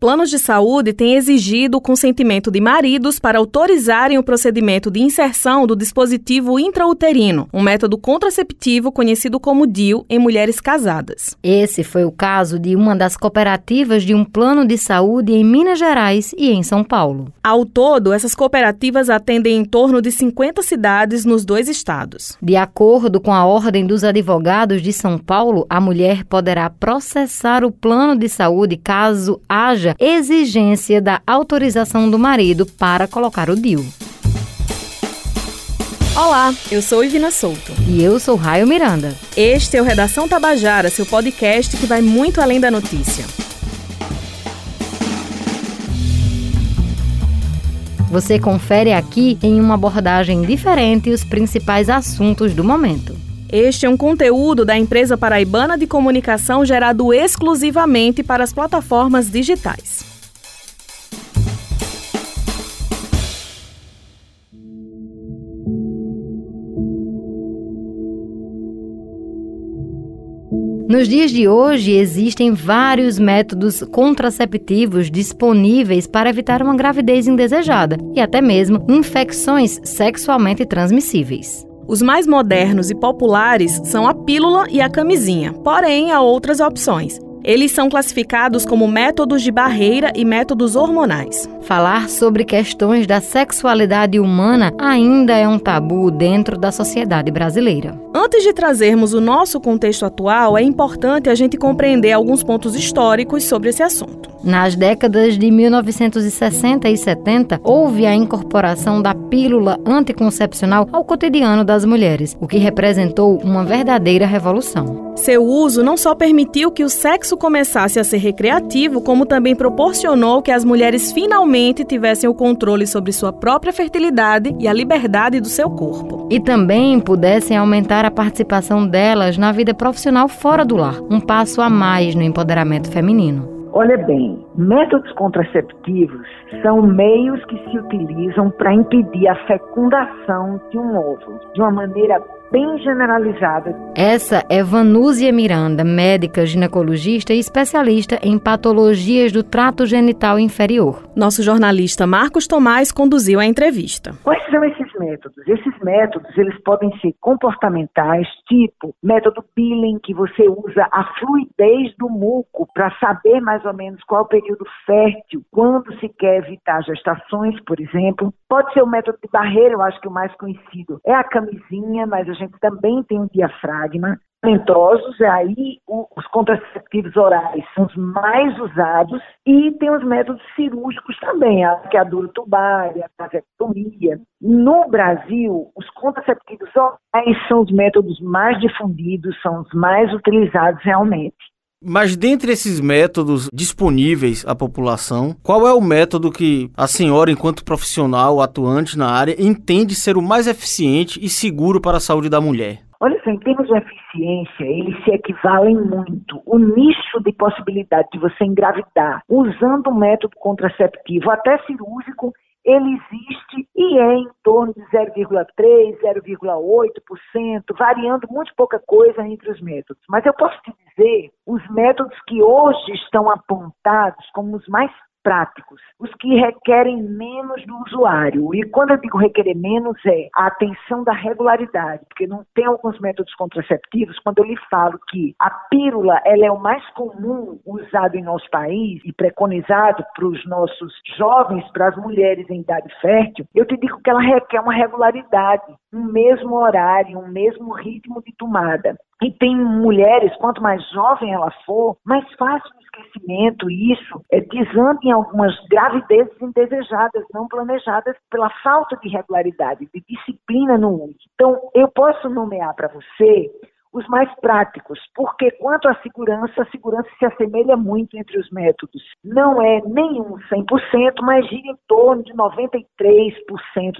Planos de saúde têm exigido o consentimento de maridos para autorizarem o procedimento de inserção do dispositivo intrauterino, um método contraceptivo conhecido como DIU em mulheres casadas. Esse foi o caso de uma das cooperativas de um plano de saúde em Minas Gerais e em São Paulo. Ao todo, essas cooperativas atendem em torno de 50 cidades nos dois estados. De acordo com a Ordem dos Advogados de São Paulo, a mulher poderá processar o plano de saúde caso haja haja exigência da autorização do marido para colocar o DIU. Olá, eu sou Ivina Souto. E eu sou Raio Miranda. Este é o Redação Tabajara, seu podcast que vai muito além da notícia. Você confere aqui em uma abordagem diferente os principais assuntos do momento. Este é um conteúdo da empresa paraibana de comunicação gerado exclusivamente para as plataformas digitais. Nos dias de hoje, existem vários métodos contraceptivos disponíveis para evitar uma gravidez indesejada e até mesmo infecções sexualmente transmissíveis. Os mais modernos e populares são a pílula e a camisinha, porém há outras opções. Eles são classificados como métodos de barreira e métodos hormonais. Falar sobre questões da sexualidade humana ainda é um tabu dentro da sociedade brasileira. Antes de trazermos o nosso contexto atual, é importante a gente compreender alguns pontos históricos sobre esse assunto. Nas décadas de 1960 e 70, houve a incorporação da pílula anticoncepcional ao cotidiano das mulheres, o que representou uma verdadeira revolução. Seu uso não só permitiu que o sexo começasse a ser recreativo, como também proporcionou que as mulheres finalmente tivessem o controle sobre sua própria fertilidade e a liberdade do seu corpo. E também pudessem aumentar a participação delas na vida profissional fora do lar, um passo a mais no empoderamento feminino. Olha bem, métodos contraceptivos são meios que se utilizam para impedir a fecundação de um óvulo de uma maneira bem generalizada. Essa é Vanúzia Miranda, médica ginecologista e especialista em patologias do trato genital inferior. Nosso jornalista Marcos Tomás conduziu a entrevista. Quais são esses métodos? Esses métodos, eles podem ser comportamentais, tipo método Billing, que você usa a fluidez do muco para saber mais ou menos qual o período fértil, quando se quer evitar gestações, por exemplo. Pode ser o método de barreira, eu acho que o mais conhecido é a camisinha, mas a gente também tem o diafragma. Medicamentosos, aí os contraceptivos orais são os mais usados e tem os métodos cirúrgicos também, a arqueadura tubária, a vasectomia. No Brasil, os contraceptivos orais são os métodos mais difundidos, são os mais utilizados realmente. Mas dentre esses métodos disponíveis à população, qual é o método que a senhora, enquanto profissional atuante na área, entende ser o mais eficiente e seguro para a saúde da mulher? Olha só, em termos de eficiência, eles se equivalem muito. O nicho de possibilidade de você engravidar usando um método contraceptivo, até cirúrgico, ele existe e é em torno de 0,3%, 0,8%, variando muito pouca coisa entre os métodos. Mas eu posso te dizer, os métodos que hoje estão apontados como os mais práticos, os que requerem menos do usuário. E quando eu digo requerer menos, é a atenção da regularidade, porque não tem alguns métodos contraceptivos, quando eu lhe falo que a pílula ela é o mais comum usado em nosso país e preconizado para os nossos jovens, para as mulheres em idade fértil, eu te digo que ela requer uma regularidade, um mesmo horário, um mesmo ritmo de tomada. E tem mulheres, quanto mais jovem ela for, mais fácil o esquecimento, isso é, desanda em algumas gravidezes indesejadas, não planejadas, pela falta de regularidade, de disciplina no uso. Então, eu posso nomear para você os mais práticos, porque quanto à segurança, a segurança se assemelha muito entre os métodos. Não é nenhum 100%, mas gira em torno de 93%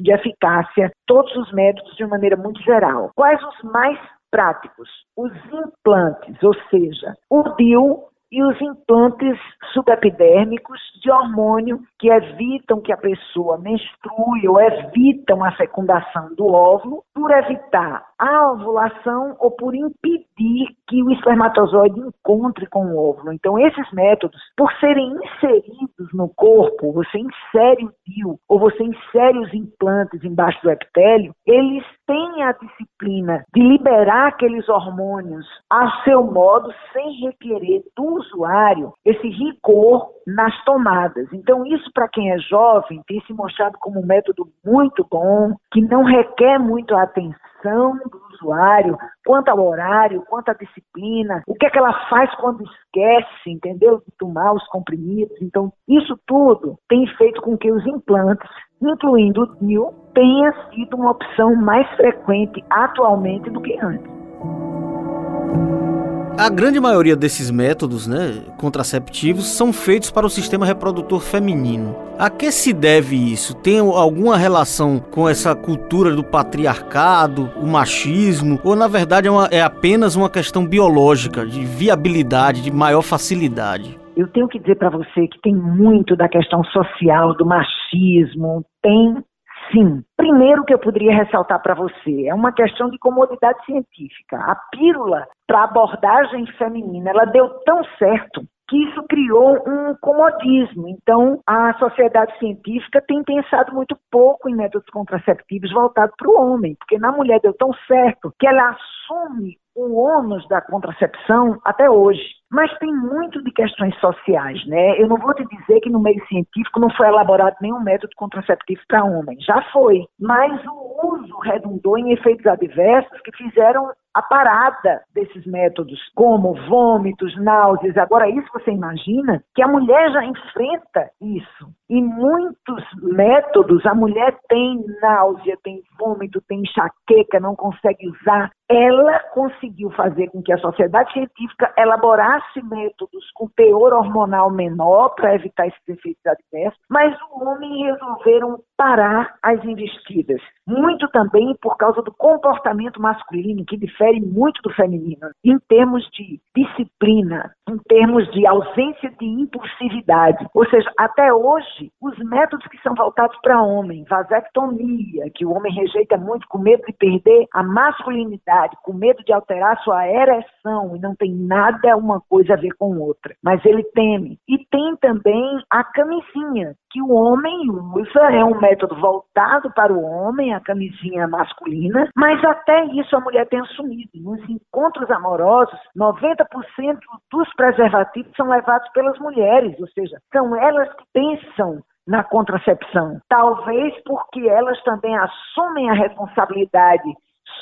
de eficácia, todos os métodos de maneira muito geral. Quais os mais práticos, os implantes, ou seja, o DIU e os implantes subepidérmicos de hormônio que evitam que a pessoa menstrue ou evitam a fecundação do óvulo por evitar a ovulação ou por impedir que o espermatozoide encontre com o óvulo. Então, esses métodos, por serem inseridos no corpo, você insere o DIU ou você insere os implantes embaixo do epitélio, eles têm a disciplina de liberar aqueles hormônios a seu modo, sem requerer do usuário esse rigor nas tomadas. Então, isso para quem é jovem tem se mostrado como um método muito bom, que não requer muito atenção do usuário, quanto ao horário, quanto à disciplina, o que é que ela faz quando esquece, entendeu? De tomar os comprimidos. Então, isso tudo tem feito com que os implantes, incluindo o DIU, tenha sido uma opção mais frequente atualmente do que antes. A grande maioria desses métodos né, contraceptivos são feitos para o sistema reprodutor feminino. A que se deve isso? Tem alguma relação com essa cultura do patriarcado, o machismo? Ou na verdade é, uma, é apenas uma questão biológica, de viabilidade, de maior facilidade? Eu tenho que dizer para você que tem muito da questão social, do machismo, tem Sim. Primeiro que eu poderia ressaltar para você é uma questão de comodidade científica. A pílula para abordagem feminina, ela deu tão certo que isso criou um comodismo. Então, a sociedade científica tem pensado muito pouco em métodos contraceptivos voltados para o homem, porque na mulher deu tão certo que ela assume o ônus da contracepção até hoje. Mas tem muito de questões sociais, né? Eu não vou te dizer que no meio científico não foi elaborado nenhum método contraceptivo para homem. Já foi. Mas o uso redundou em efeitos adversos que fizeram a parada desses métodos, como vômitos, náuseas. Agora, isso você imagina que a mulher já enfrenta isso. E muitos métodos, a mulher tem náusea, tem vômito, tem enxaqueca, não consegue usar. Ela conseguiu fazer com que a sociedade científica elaborasse métodos com teor hormonal menor para evitar esses efeitos adversos, mas o homem resolveram parar as investidas. Muito também por causa do comportamento masculino, que difere muito do feminino, em termos de disciplina, em termos de ausência de impulsividade. Ou seja, até hoje, os métodos que são voltados para homem, vasectomia, que o homem rejeita muito com medo de perder a masculinidade, com medo de alterar sua ereção, e não tem nada uma coisa a ver com outra, mas ele teme. E tem também a camisinha, que o homem usa, é um método voltado para o homem, a camisinha masculina, mas até isso a mulher tem assumido. Nos encontros amorosos, 90% dos preservativos são levados pelas mulheres, ou seja, são elas que pensam na contracepção. Talvez porque elas também assumem a responsabilidade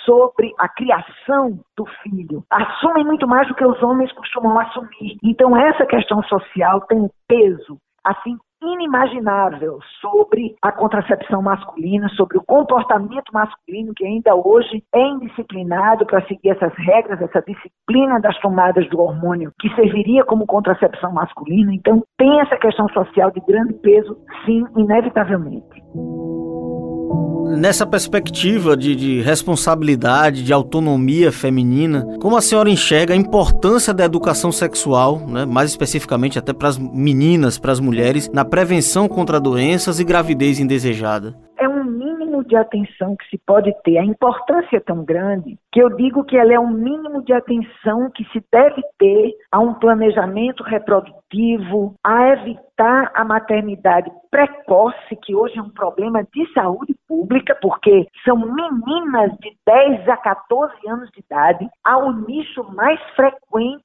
sobre a criação do filho. Assumem muito mais do que os homens costumam assumir. Então, essa questão social tem um peso assim inimaginável sobre a contracepção masculina, sobre o comportamento masculino que ainda hoje é indisciplinado para seguir essas regras, essa disciplina das tomadas do hormônio que serviria como contracepção masculina. Então, tem essa questão social de grande peso, sim, inevitavelmente. Nessa perspectiva de, de, responsabilidade, de autonomia feminina, como a senhora enxerga a importância da educação sexual, né, mais especificamente até para as meninas, para as mulheres, na prevenção contra doenças e gravidez indesejada? De atenção que se pode ter. A importância é tão grande que eu digo que ela é um mínimo de atenção que se deve ter a um planejamento reprodutivo, a evitar a maternidade precoce, que hoje é um problema de saúde pública, porque são meninas de 10 a 14 anos de idade, há um nicho mais frequente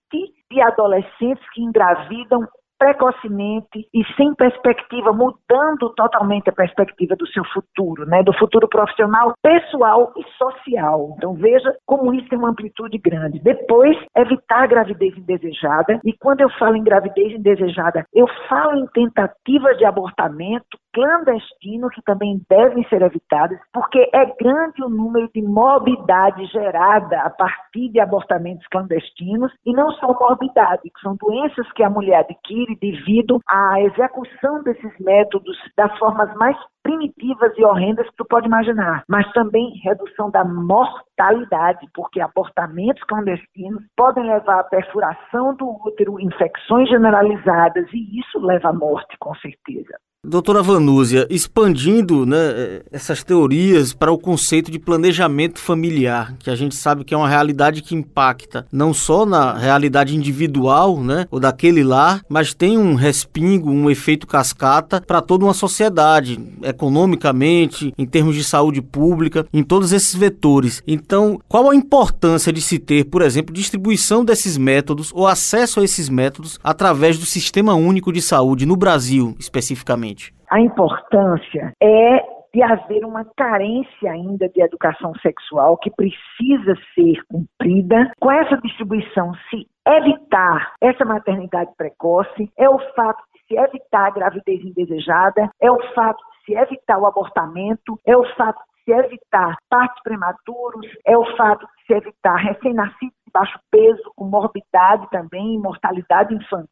de adolescentes que engravidam precocemente e sem perspectiva, mudando totalmente a perspectiva do seu futuro, né, do futuro profissional, pessoal e social. Então veja como isso tem uma amplitude grande. Depois, evitar a gravidez indesejada, e quando eu falo em gravidez indesejada, eu falo em tentativas de abortamento clandestino que também devem ser evitadas, porque é grande o número de morbidade gerada a partir de abortamentos clandestinos, e não só morbidade, que são doenças que a mulher adquire devido à execução desses métodos das formas mais primitivas e horrendas que tu pode imaginar, mas também redução da mortalidade, porque abortamentos clandestinos podem levar à perfuração do útero, infecções generalizadas e isso leva à morte, com certeza. Doutora Vanúzia, expandindo né, essas teorias para o conceito de planejamento familiar, que a gente sabe que é uma realidade que impacta não só na realidade individual, né, ou daquele lar, mas tem um respingo, um efeito cascata para toda uma sociedade, economicamente, em termos de saúde pública, em todos esses vetores. Então, qual a importância de se ter, por exemplo, distribuição desses métodos ou acesso a esses métodos através do Sistema Único de Saúde no Brasil, especificamente? A importância é de haver uma carência ainda de educação sexual que precisa ser cumprida. Com essa distribuição, se evitar essa maternidade precoce, é o fato de se evitar a gravidez indesejada, é o fato de se evitar o abortamento, é o fato de se evitar partos prematuros, é o fato de se evitar recém-nascidos baixo peso, com morbidade também, mortalidade infantil,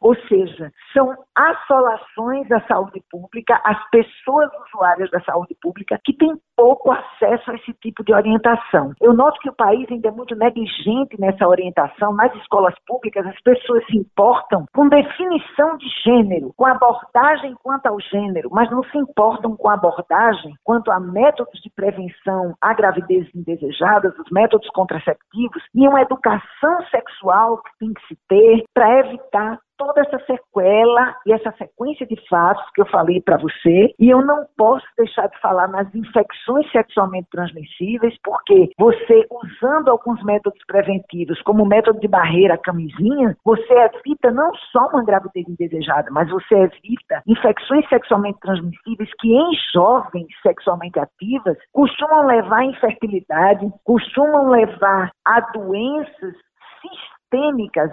ou seja, são assolações da saúde pública, as pessoas usuárias da saúde pública que têm pouco acesso a esse tipo de orientação. Eu noto que o país ainda é muito negligente nessa orientação. Nas escolas públicas, as pessoas se importam com definição de gênero, com abordagem quanto ao gênero, mas não se importam com abordagem quanto a métodos de prevenção à gravidez indesejadas, os métodos contraceptivos e uma educação sexual que tem que se ter para evitar toda essa sequela e essa sequência de fatos que eu falei para você, e eu não posso deixar de falar nas infecções sexualmente transmissíveis, porque você, usando alguns métodos preventivos, como o método de barreira, a camisinha, você evita não só uma gravidez indesejada, mas você evita infecções sexualmente transmissíveis que em jovens sexualmente ativas costumam levar à infertilidade, costumam levar a doenças sistêmicas,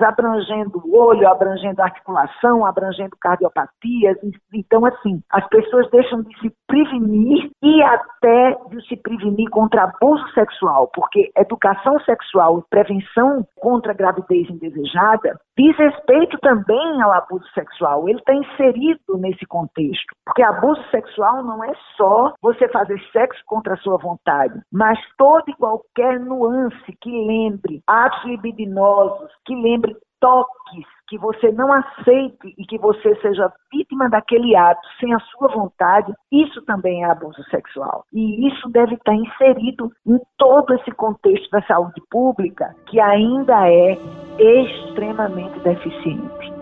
abrangendo o olho, abrangendo a articulação, abrangendo cardiopatias. Então, assim, as pessoas deixam de se prevenir e até de se prevenir contra abuso sexual, porque educação sexual e prevenção contra gravidez indesejada diz respeito também ao abuso sexual. Ele está inserido nesse contexto, porque abuso sexual não é só você fazer sexo contra a sua vontade, mas toda e qualquer nuance que lembre atos libidinosos, que lembre toques, que você não aceite e que você seja vítima daquele ato sem a sua vontade, isso também é abuso sexual. E isso deve estar inserido em todo esse contexto da saúde pública, que ainda é extremamente deficiente.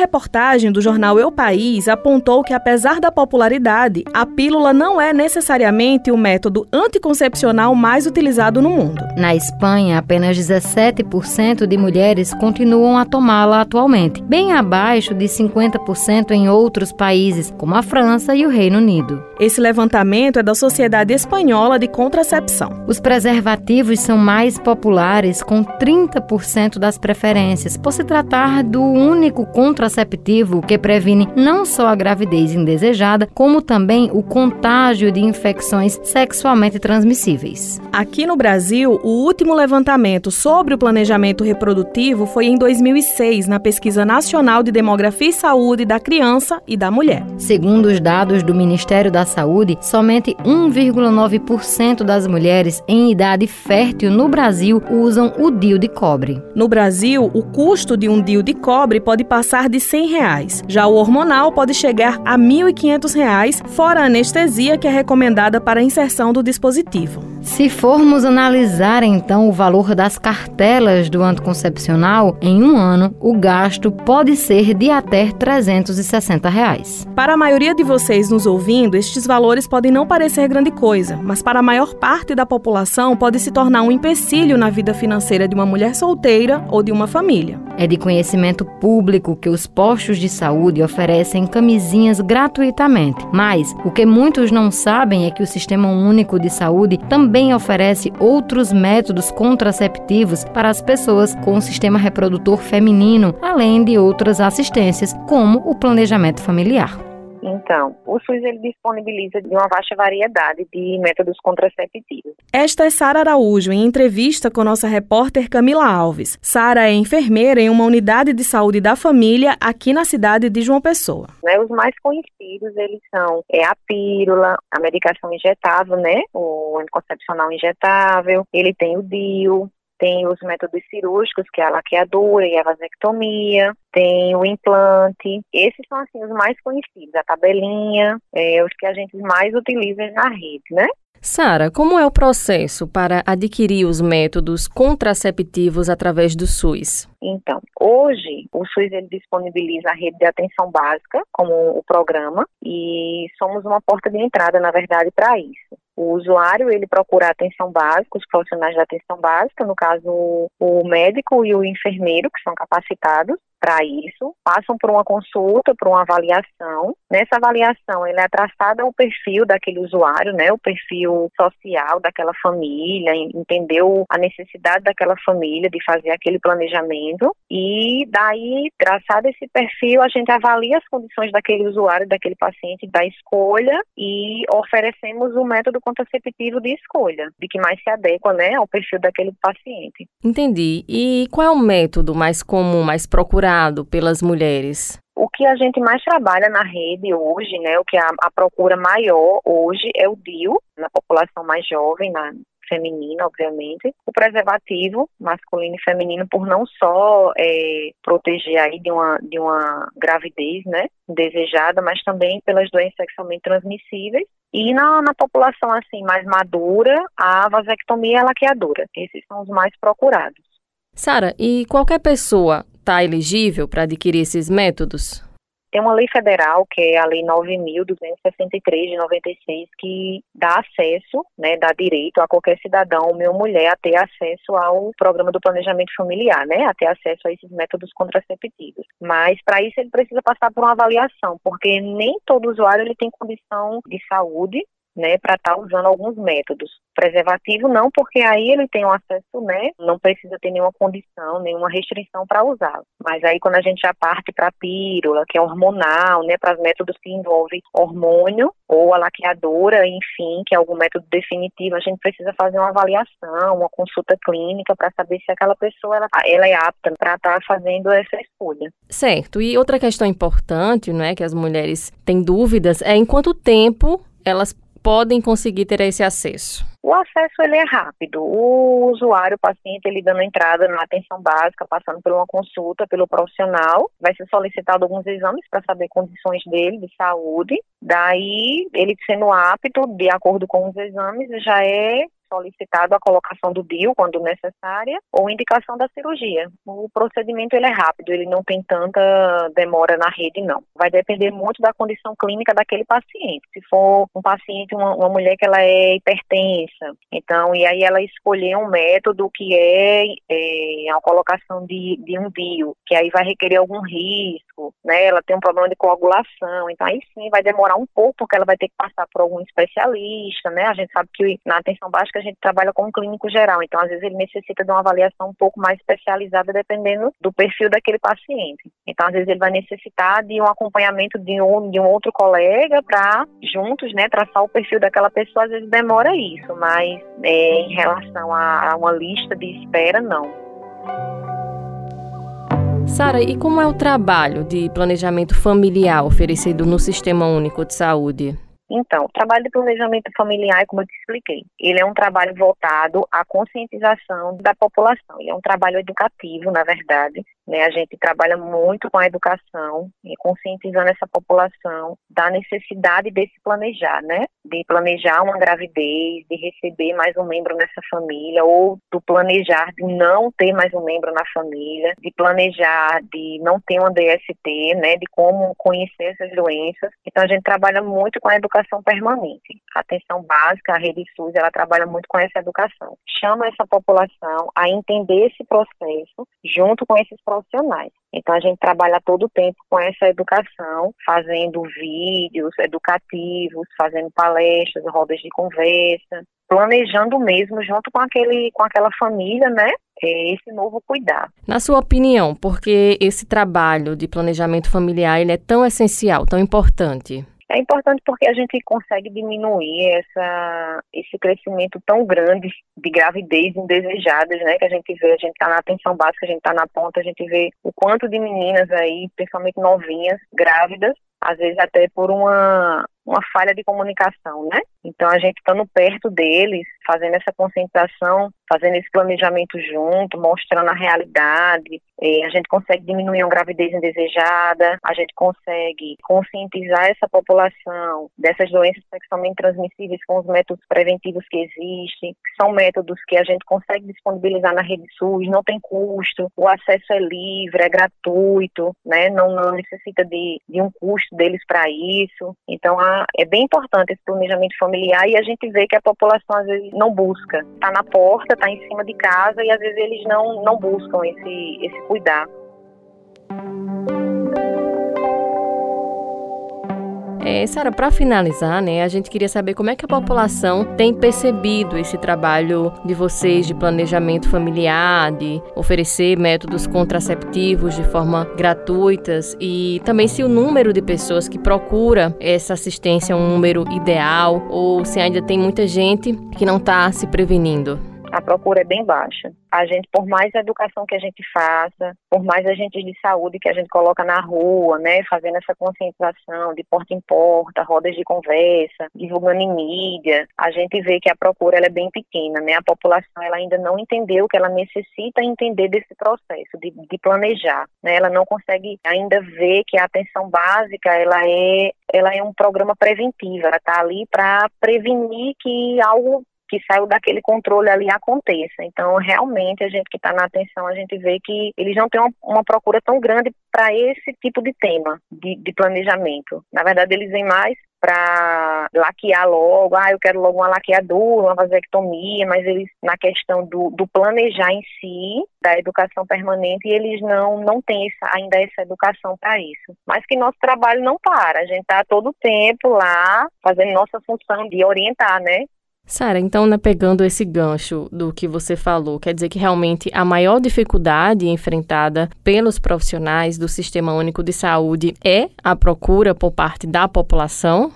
Reportagem do jornal Eu País apontou que, apesar da popularidade, a pílula não é necessariamente o método anticoncepcional mais utilizado no mundo. Na Espanha, apenas 17% de mulheres continuam a tomá-la atualmente, bem abaixo de 50% em outros países, como a França e o Reino Unido. Esse levantamento é da Sociedade Espanhola de Contracepção. Os preservativos são mais populares, com 30% das preferências, por se tratar do único contraceptivo que previne não só a gravidez indesejada, como também o contágio de infecções sexualmente transmissíveis. Aqui no Brasil, o último levantamento sobre o planejamento reprodutivo foi em 2006, na Pesquisa Nacional de Demografia e Saúde da Criança e da Mulher. Segundo os dados do Ministério da Saúde, somente 1,9% das mulheres em idade fértil no Brasil usam o DIU de cobre. No Brasil, o custo de um DIU de cobre pode passar de 100 reais. Já o hormonal pode chegar a 1.500 reais, fora a anestesia que é recomendada para a inserção do dispositivo. Se formos analisar então o valor das cartelas do anticoncepcional, em um ano o gasto pode ser de até 360 reais. Para a maioria de vocês nos ouvindo, estes valores podem não parecer grande coisa, mas para a maior parte da população pode se tornar um empecilho na vida financeira de uma mulher solteira ou de uma família. É de conhecimento público que os postos de saúde oferecem camisinhas gratuitamente, mas o que muitos não sabem é que o Sistema Único de Saúde também oferece outros métodos contraceptivos para as pessoas com sistema reprodutor feminino, além de outras assistências, como o planejamento familiar. Então, o SUS ele disponibiliza de uma vasta variedade de métodos contraceptivos. Esta é Sara Araújo em entrevista com nossa repórter Camila Alves. Sara é enfermeira em uma unidade de saúde da família aqui na cidade de João Pessoa. Né, os mais conhecidos eles são é a pílula, a medicação injetável, né, o anticoncepcional injetável, ele tem o DIU, tem os métodos cirúrgicos, que é a laqueadura e a vasectomia, tem o implante. Esses são, assim, os mais conhecidos, a tabelinha, é, os que a gente mais utiliza na rede, né? Sara, como é o processo para adquirir os métodos contraceptivos através do SUS? Então, hoje o SUS ele disponibiliza a rede de atenção básica como o programa e somos uma porta de entrada, na verdade, para isso. O usuário, ele procura atenção básica, os profissionais da atenção básica, no caso o médico e o enfermeiro, que são capacitados, para isso, passam por uma consulta, por uma avaliação. Nessa avaliação, ele é traçado o perfil daquele usuário, né, o perfil social daquela família, entendeu a necessidade daquela família de fazer aquele planejamento e daí, traçado esse perfil, a gente avalia as condições daquele usuário, daquele paciente, da escolha e oferecemos o método contraceptivo de escolha, de que mais se adequa, né, ao perfil daquele paciente. Entendi. E qual é o método mais comum, mais procurado procurado pelas mulheres? O que a gente mais trabalha na rede hoje, né, o que a, a procura maior hoje é o DIU, na população mais jovem, na feminina, obviamente, o preservativo masculino e feminino por não só é, proteger aí de uma, de uma gravidez, né, desejada, mas também pelas doenças sexualmente transmissíveis e na, na, população assim mais madura, a vasectomia e a laqueadura. Esses são os mais procurados. Sara, e qualquer pessoa está elegível para adquirir esses métodos? Tem uma lei federal, que é a Lei 9.263 de 96, que dá acesso, né, dá direito a qualquer cidadão, homem ou mulher, a ter acesso ao programa do planejamento familiar, né, a ter acesso a esses métodos contraceptivos. Mas, para isso, ele precisa passar por uma avaliação, porque nem todo usuário ele tem condição de saúde né, para estar tá usando alguns métodos. Preservativo não, porque aí ele tem um acesso, né, não precisa ter nenhuma condição, nenhuma restrição para usá-lo. Mas aí quando a gente já parte para a pílula, que é hormonal, né, para os métodos que envolvem hormônio ou a laqueadora, enfim, que é algum método definitivo, a gente precisa fazer uma avaliação, uma consulta clínica para saber se aquela pessoa ela, ela é apta para estar tá fazendo essa escolha. Certo. E outra questão importante, não é, que as mulheres têm dúvidas, é em quanto tempo elas podem conseguir ter esse acesso? O acesso ele é rápido. O usuário, o paciente, ele dando entrada na atenção básica, passando por uma consulta pelo profissional, vai ser solicitado alguns exames para saber condições dele de saúde. Daí, ele sendo apto, de acordo com os exames, já é solicitado a colocação do DIU quando necessária ou indicação da cirurgia. O procedimento ele é rápido, ele não tem tanta demora na rede não. Vai depender muito da condição clínica daquele paciente. Se for um paciente, uma, uma mulher que ela é hipertensa, então e aí ela escolher um método que é, é a colocação de, de um DIU, que aí vai requerer algum risco, né? Ela tem um problema de coagulação, então aí sim vai demorar um pouco porque ela vai ter que passar por algum especialista, né? A gente sabe que na atenção básica a gente trabalha com um clínico geral, então às vezes ele necessita de uma avaliação um pouco mais especializada dependendo do perfil daquele paciente. Então às vezes ele vai necessitar de um acompanhamento de um, de um outro colega para juntos, né, traçar o perfil daquela pessoa, às vezes demora isso, mas é, em relação a, a uma lista de espera, não. Sara, e como é o trabalho de planejamento familiar oferecido no Sistema Único de Saúde? Então, o trabalho de planejamento familiar, como eu te expliquei, ele é um trabalho voltado à conscientização da população. Ele é um trabalho educativo, na verdade, né? A gente trabalha muito com a educação e conscientizando essa população da necessidade de se planejar, né? De planejar uma gravidez, de receber mais um membro nessa família, ou do planejar de não ter mais um membro na família, de planejar de não ter uma DST, né? De como conhecer essas doenças. Então a gente trabalha muito com a educação permanente. A atenção básica, a rede SUS, ela trabalha muito com essa educação. Chama essa população a entender esse processo junto com esses profissionais. Então a gente trabalha todo o tempo com essa educação, fazendo vídeos educativos, fazendo palestras, rodas de conversa, planejando mesmo junto com aquele com aquela família, né? É esse novo cuidado. Na sua opinião, por que esse trabalho de planejamento familiar ele é tão essencial, tão importante? É importante porque a gente consegue diminuir essa, esse crescimento tão grande de gravidez indesejadas, né? Que a gente vê, a gente está na atenção básica, a gente está na ponta, a gente vê o quanto de meninas aí, principalmente novinhas, grávidas, às vezes até por uma, uma falha de comunicação, né? Então a gente estando perto deles, fazendo essa concentração, fazendo esse planejamento junto, mostrando a realidade, eh, a gente consegue diminuir uma gravidez indesejada, a gente consegue conscientizar essa população dessas doenças sexualmente transmissíveis com os métodos preventivos que existem, que são métodos que a gente consegue disponibilizar na rede SUS, não tem custo, o acesso é livre, é gratuito, né? Não, não necessita de, de um custo deles para isso. Então a, é bem importante esse planejamento familiar e a gente vê que a população às vezes não busca. Está na porta, está em cima de casa e às vezes eles não, não buscam esse, esse cuidar. É, Sara, para finalizar, né, a gente queria saber como é que a população tem percebido esse trabalho de vocês de planejamento familiar, de oferecer métodos contraceptivos de forma gratuitas e também se o número de pessoas que procura essa assistência é um número ideal ou se ainda tem muita gente que não está se prevenindo a procura é bem baixa. A gente, por mais educação que a gente faça, por mais agentes de saúde que a gente coloca na rua, né, fazendo essa conscientização de porta em porta, rodas de conversa, divulgando em mídia, a gente vê que a procura ela é bem pequena, né? A população ela ainda não entendeu que ela necessita entender desse processo de, de planejar, né? Ela não consegue ainda ver que a atenção básica ela é ela é um programa preventivo, ela está ali para prevenir que algo que saiu daquele controle ali aconteça. Então, realmente, a gente que está na atenção, a gente vê que eles não têm uma, uma procura tão grande para esse tipo de tema de, de planejamento. Na verdade, eles vêm mais para laquear logo, ah, eu quero logo uma laqueadura, uma vasectomia, mas eles, na questão do, do planejar em si, da educação permanente, eles não, não têm essa, ainda essa educação para isso. Mas que nosso trabalho não para, a gente está todo tempo lá fazendo nossa função de orientar, né? Sara, então, né, pegando esse gancho do que você falou, quer dizer que realmente a maior dificuldade enfrentada pelos profissionais do Sistema Único de Saúde é a procura por parte da população?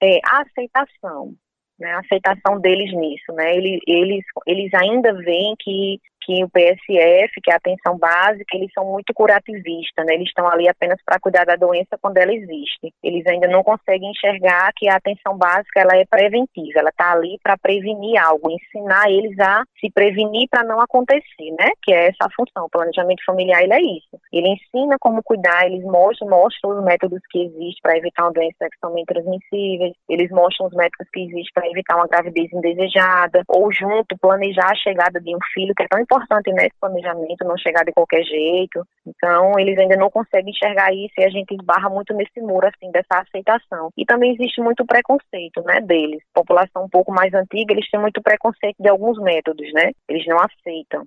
É a aceitação, né, a aceitação deles nisso, né? Eles, eles, eles ainda veem que que o PSF, que é a atenção básica, eles são muito curativistas, né? Eles estão ali apenas para cuidar da doença quando ela existe. Eles ainda não conseguem enxergar que a atenção básica ela é preventiva, ela está ali para prevenir algo, ensinar eles a se prevenir para não acontecer, né? Que é essa a função. O planejamento familiar ele é isso. Ele ensina como cuidar, eles mostram, mostram os métodos que existem para evitar uma doença sexualmente transmissível, eles mostram os métodos que existem para evitar uma gravidez indesejada, ou junto planejar a chegada de um filho que é tão importante importante nesse planejamento, não chegar de qualquer jeito. Então, eles ainda não conseguem enxergar isso e a gente esbarra muito nesse muro, assim, dessa aceitação. E também existe muito preconceito, né, deles. População um pouco mais antiga, eles têm muito preconceito de alguns métodos, né? Eles não aceitam.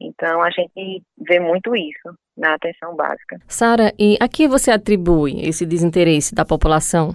Então, a gente vê muito isso na atenção básica. Sara, e a que você atribui esse desinteresse da população?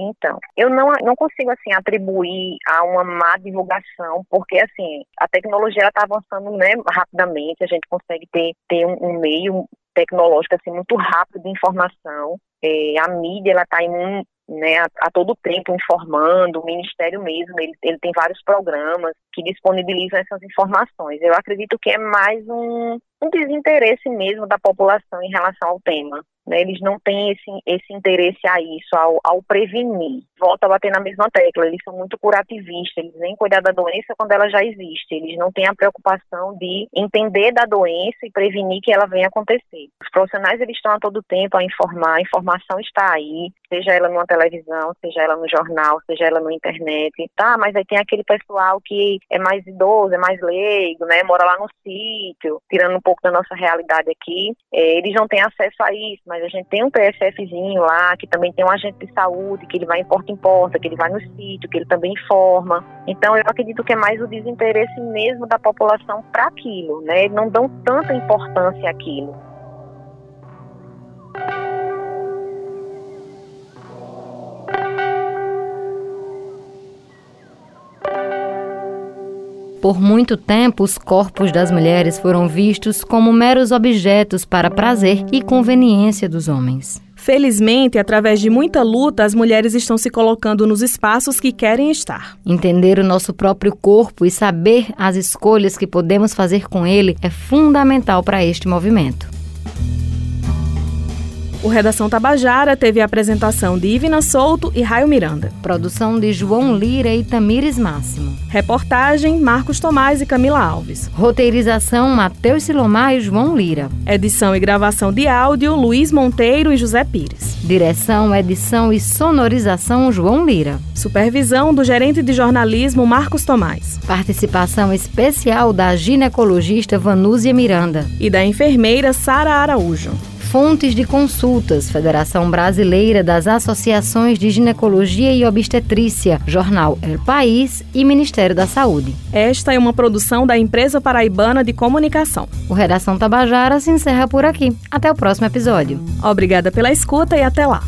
Então, eu não, não consigo, assim, atribuir a uma má divulgação, porque, assim, a tecnologia está avançando, né, rapidamente, a gente consegue ter, ter um, um meio tecnológico, assim, muito rápido de informação, é, a mídia, ela está em né, a, a, todo tempo informando, o Ministério mesmo, ele, ele tem vários programas que disponibilizam essas informações. Eu acredito que é mais um, um desinteresse mesmo da população em relação ao tema. Né? Eles não têm esse, esse interesse a isso, ao, ao prevenir. Volta a bater na mesma tecla, eles são muito curativistas, eles vêm cuidar da doença quando ela já existe, eles não têm a preocupação de entender da doença e prevenir que ela venha acontecer. Os profissionais eles estão a todo tempo a informar, a informação está aí, seja ela numa televisão, seja ela no jornal, seja ela na internet, tá? Mas aí tem aquele pessoal que é mais idoso, é mais leigo, né? Mora lá no sítio, tirando um pouco da nossa realidade aqui. É, eles não têm acesso a isso, mas a gente tem um PSFzinho lá, que também tem um agente de saúde, que ele vai em porta em porta, que ele vai no sítio, que ele também informa. Então eu acredito que é mais o desinteresse mesmo da população para aquilo, né? Eles não dão tanta importância àquilo. Por muito tempo, os corpos das mulheres foram vistos como meros objetos para prazer e conveniência dos homens. Felizmente, através de muita luta, as mulheres estão se colocando nos espaços que querem estar. Entender o nosso próprio corpo e saber as escolhas que podemos fazer com ele é fundamental para este movimento. O Redação Tabajara teve a apresentação de Ivina Souto e Raio Miranda. Produção de João Lira e Tamires Máximo. Reportagem Marcos Tomás e Camila Alves. Roteirização Matheus Silomar e João Lira. Edição e gravação de áudio Luiz Monteiro e José Pires. Direção, edição e sonorização João Lira. Supervisão do gerente de jornalismo Marcos Tomás. Participação especial da ginecologista Vanúzia Miranda. E da enfermeira Sara Araújo. Fontes de consultas, Federação Brasileira das Associações de Ginecologia e Obstetrícia, Jornal El País e Ministério da Saúde. Esta é uma produção da Empresa Paraibana de Comunicação. O Redação Tabajara se encerra por aqui. Até o próximo episódio. Obrigada pela escuta e até lá.